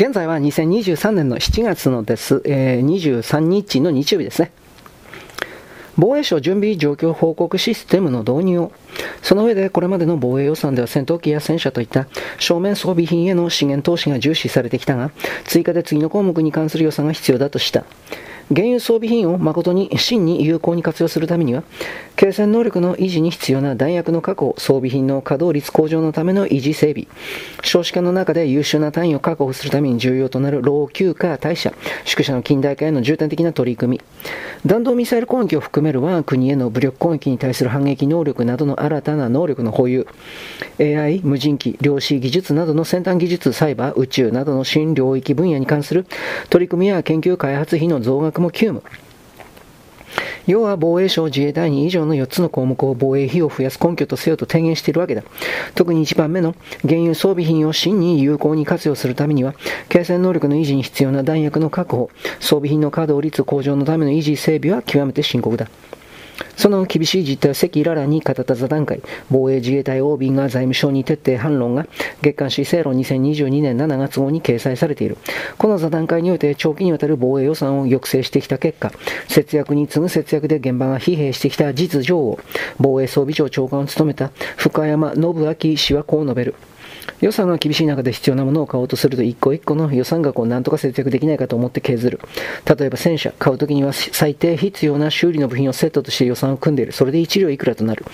現在は2023年の7月のです、えー、23日の日曜日ですね。防衛省準備状況報告システムの導入を、その上でこれまでの防衛予算では戦闘機や戦車といった正面装備品への資源投資が重視されてきたが、追加で次の項目に関する予算が必要だとした。原油装備品を誠に真に有効に活用するためには、継戦能力の維持に必要な弾薬の確保、装備品の稼働率向上のための維持整備、少子化の中で優秀な単位を確保するために重要となる老朽化代謝、宿舎の近代化への重点的な取り組み、弾道ミサイル攻撃を含める我が国への武力攻撃に対する反撃能力などの新たな能力の保有、AI、無人機、量子技術などの先端技術、サイバー、宇宙などの新領域分野に関する取り組みや研究開発費の増額も急務。要は防衛省自衛隊に以上の4つの項目を防衛費を増やす根拠とせよと提言しているわけだ。特に1番目の原油装備品を真に有効に活用するためには、継戦能力の維持に必要な弾薬の確保、装備品の稼働率向上のための維持整備は極めて深刻だ。その厳しい実態を赤裸々に語った座談会、防衛自衛隊 OB が財務省に徹底反論が月刊誌正論2022年7月号に掲載されている。この座談会において長期にわたる防衛予算を抑制してきた結果、節約に次ぐ節約で現場が疲弊してきた実情を、防衛装備庁長官を務めた深山信明氏はこう述べる。予算が厳しい中で必要なものを買おうとすると一個一個の予算額を何とか節約できないかと思って削る。例えば戦車、買うときには最低必要な修理の部品をセットとして予算を組んでいる。それで1両いくらとなる。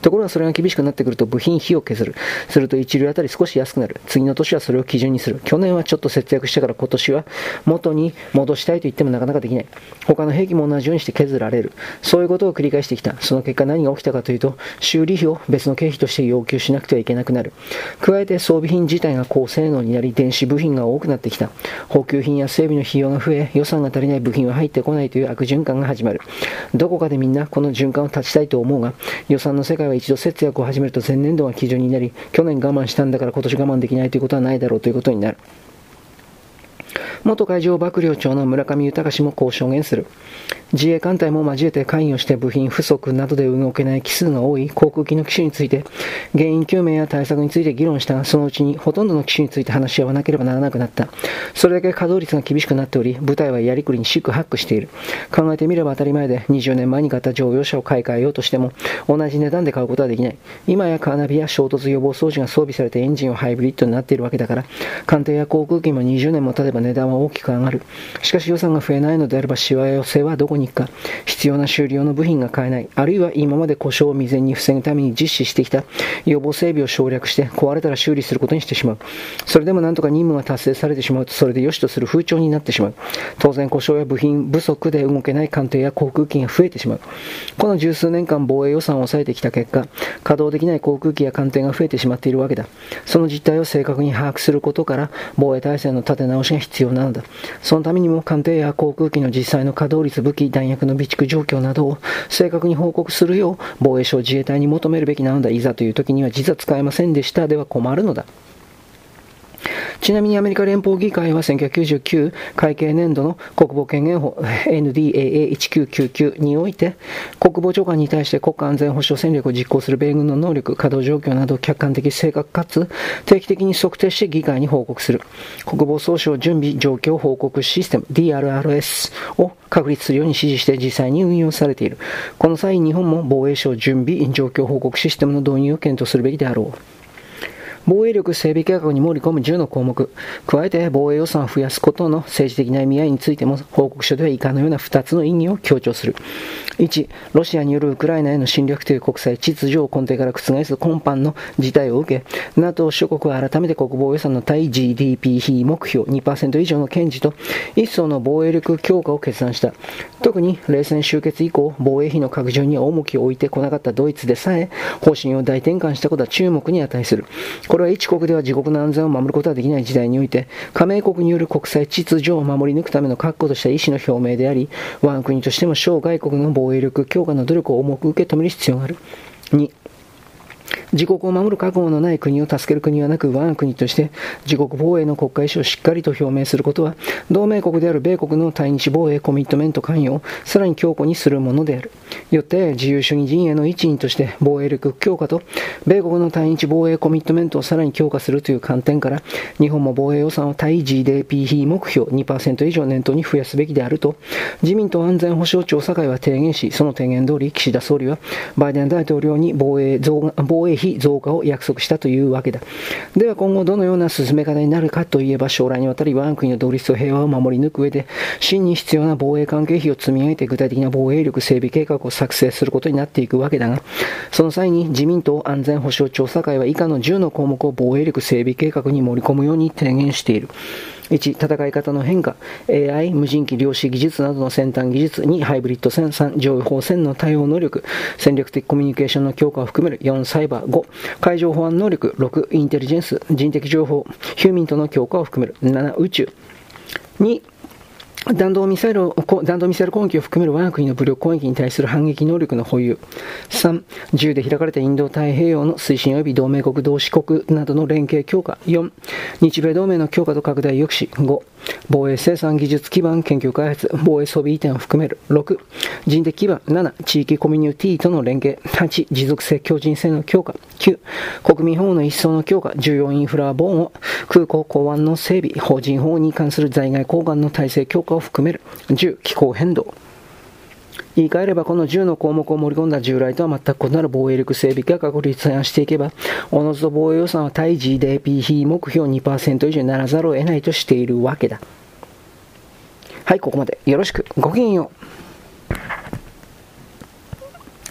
ところがそれが厳しくなってくると部品費を削る。すると1両あたり少し安くなる。次の年はそれを基準にする。去年はちょっと節約したから今年は元に戻したいと言ってもなかなかできない。他の兵器も同じようにして削られる。そういうことを繰り返してきた。その結果何が起きたかというと、修理費を別の経費として要求しなくてはいけなくなる。加えて装備品自体が高性能になり、電子部品が多くなってきた。補給品や整備の費用が増え、予算が足りない部品は入ってこないという悪循環が始まる。どこかでみんなこの循環を断ちたいと思うが、予算の世界は一度節約を始めると前年度が基準になり、去年我慢したんだから今年我慢できないということはないだろうということになる。元海上幕僚長の村上豊氏もこう証言する。自衛艦隊も交えて関与して部品不足などで動けない機数が多い航空機の機種について、原因究明や対策について議論したが、そのうちにほとんどの機種について話し合わなければならなくなった。それだけ稼働率が厳しくなっており、部隊はやりくりに四苦八苦している。考えてみれば当たり前で、20年前に買った乗用車を買い替えようとしても、同じ値段で買うことはできない。今やカーナビや衝突予防装置が装備されてエンジンはハイブリッドになっているわけだから、艦艇や航空機も20年も経てば値段は大きく上がる。しかし予算が増えないのであれば、しわ寄せはどこに行くか。必要な修理用の部品が買えない、あるいは今まで故障を未然に防ぐために実施してきた予防整備を省略して壊れたら修理することにしてしまう。それでもなんとか任務が達成されてしまうと、それで良しとする風潮になってしまう。当然故障や部品不足で動けない艦艇や航空機が増えてしまう。この十数年間防衛予算を抑えてきた結果、稼働できない航空機や艦艇が増えてしまっているわけだ。その実態を正確に把握することから、防衛体制の立て直しが必要なのだ。そのためにも艦艇や航空機の実際の稼働率、武器、弾薬の備蓄状況などを正確に報告するよう防衛省自衛隊に求めるべきなのだ。いざという時には実は使えませんでしたでは困るのだ。ちなみにアメリカ連邦議会は1999会計年度の国防権限法 NDAA1999 において国防長官に対して国家安全保障戦略を実行する米軍の能力、稼働状況などを客観的正確かつ定期的に測定して議会に報告する国防総省準備状況報告システム DRRS を確立するように指示して実際に運用されている。この際、日本も防衛省準備状況報告システムの導入を検討するべきであろう。防衛力整備計画に盛り込む10の項目、加えて防衛予算を増やすことの政治的な意味合いについても報告書では以下のような2つの意義を強調する。1、ロシアによるウクライナへの侵略という国際秩序を根底から覆す今般の事態を受け、NATO 諸国は改めて国防予算の対 GDP 比目標2%以上の堅持と、一層の防衛力強化を決断した。特に冷戦終結以降、防衛費の拡充に重きを置いてこなかったドイツでさえ、方針を大転換したことは注目に値する。これは一国では自国の安全を守ることはできない時代において、加盟国による国際秩序を守り抜くための確固とした意思の表明であり、我が国としても小外国の防衛力強化の努力を重く受け止める必要がある。2自国を守る覚悟のない国を助ける国はなく、我が国として自国防衛の国家意思をしっかりと表明することは、同盟国である米国の対日防衛コミットメント関与をさらに強固にするものである。よって、自由主義陣営の一員として防衛力強化と、米国の対日防衛コミットメントをさらに強化するという観点から、日本も防衛予算を対 GDP 比目標2%以上念頭に増やすべきであると、自民党安全保障調査会は提言し、その提言通り、岸田総理は、バイデン大統領に防衛増防衛衛費増加を約束したというわけだ。では今後どのような進め方になるかといえば、将来にわたり我が国の独立と平和を守り抜く上で、真に必要な防衛関係費を積み上げて具体的な防衛力整備計画を作成することになっていくわけだが、その際に自民党安全保障調査会は以下の10の項目を防衛力整備計画に盛り込むように提言している。1、戦い方の変化、AI、無人機量子技術などの先端技術、2、ハイブリッド戦、3、情報戦の対応能力、戦略的コミュニケーションの強化を含める、4、サイバー、5、海上保安能力、6、インテリジェンス、人的情報、ヒューミントの強化を含める、7、宇宙、2、弾道ミサイル弾道ミサイル攻撃を含める我が国の武力攻撃に対する反撃能力の保有。3、自由で開かれたインド太平洋の推進及び同盟国同志国などの連携強化。4、日米同盟の強化と拡大抑止。5、防衛生産技術基盤研究開発、防衛装備移転を含める。6、人的基盤。7、地域コミュニティとの連携。8、持続性強靭性の強化。9、国民保護の一層の強化。重要インフラ防護。空港港湾の整備。法人法に関する在外交換の体制強化を含める。10、気候変動。言い換えればこの10の項目を盛り込んだ従来とは全く異なる防衛力整備が確立案していけば、おのずと防衛予算は対 GDP 比目標2%以上にならざるを得ないとしているわけだ。はい、ここまで。よろしく。ごきげんよう。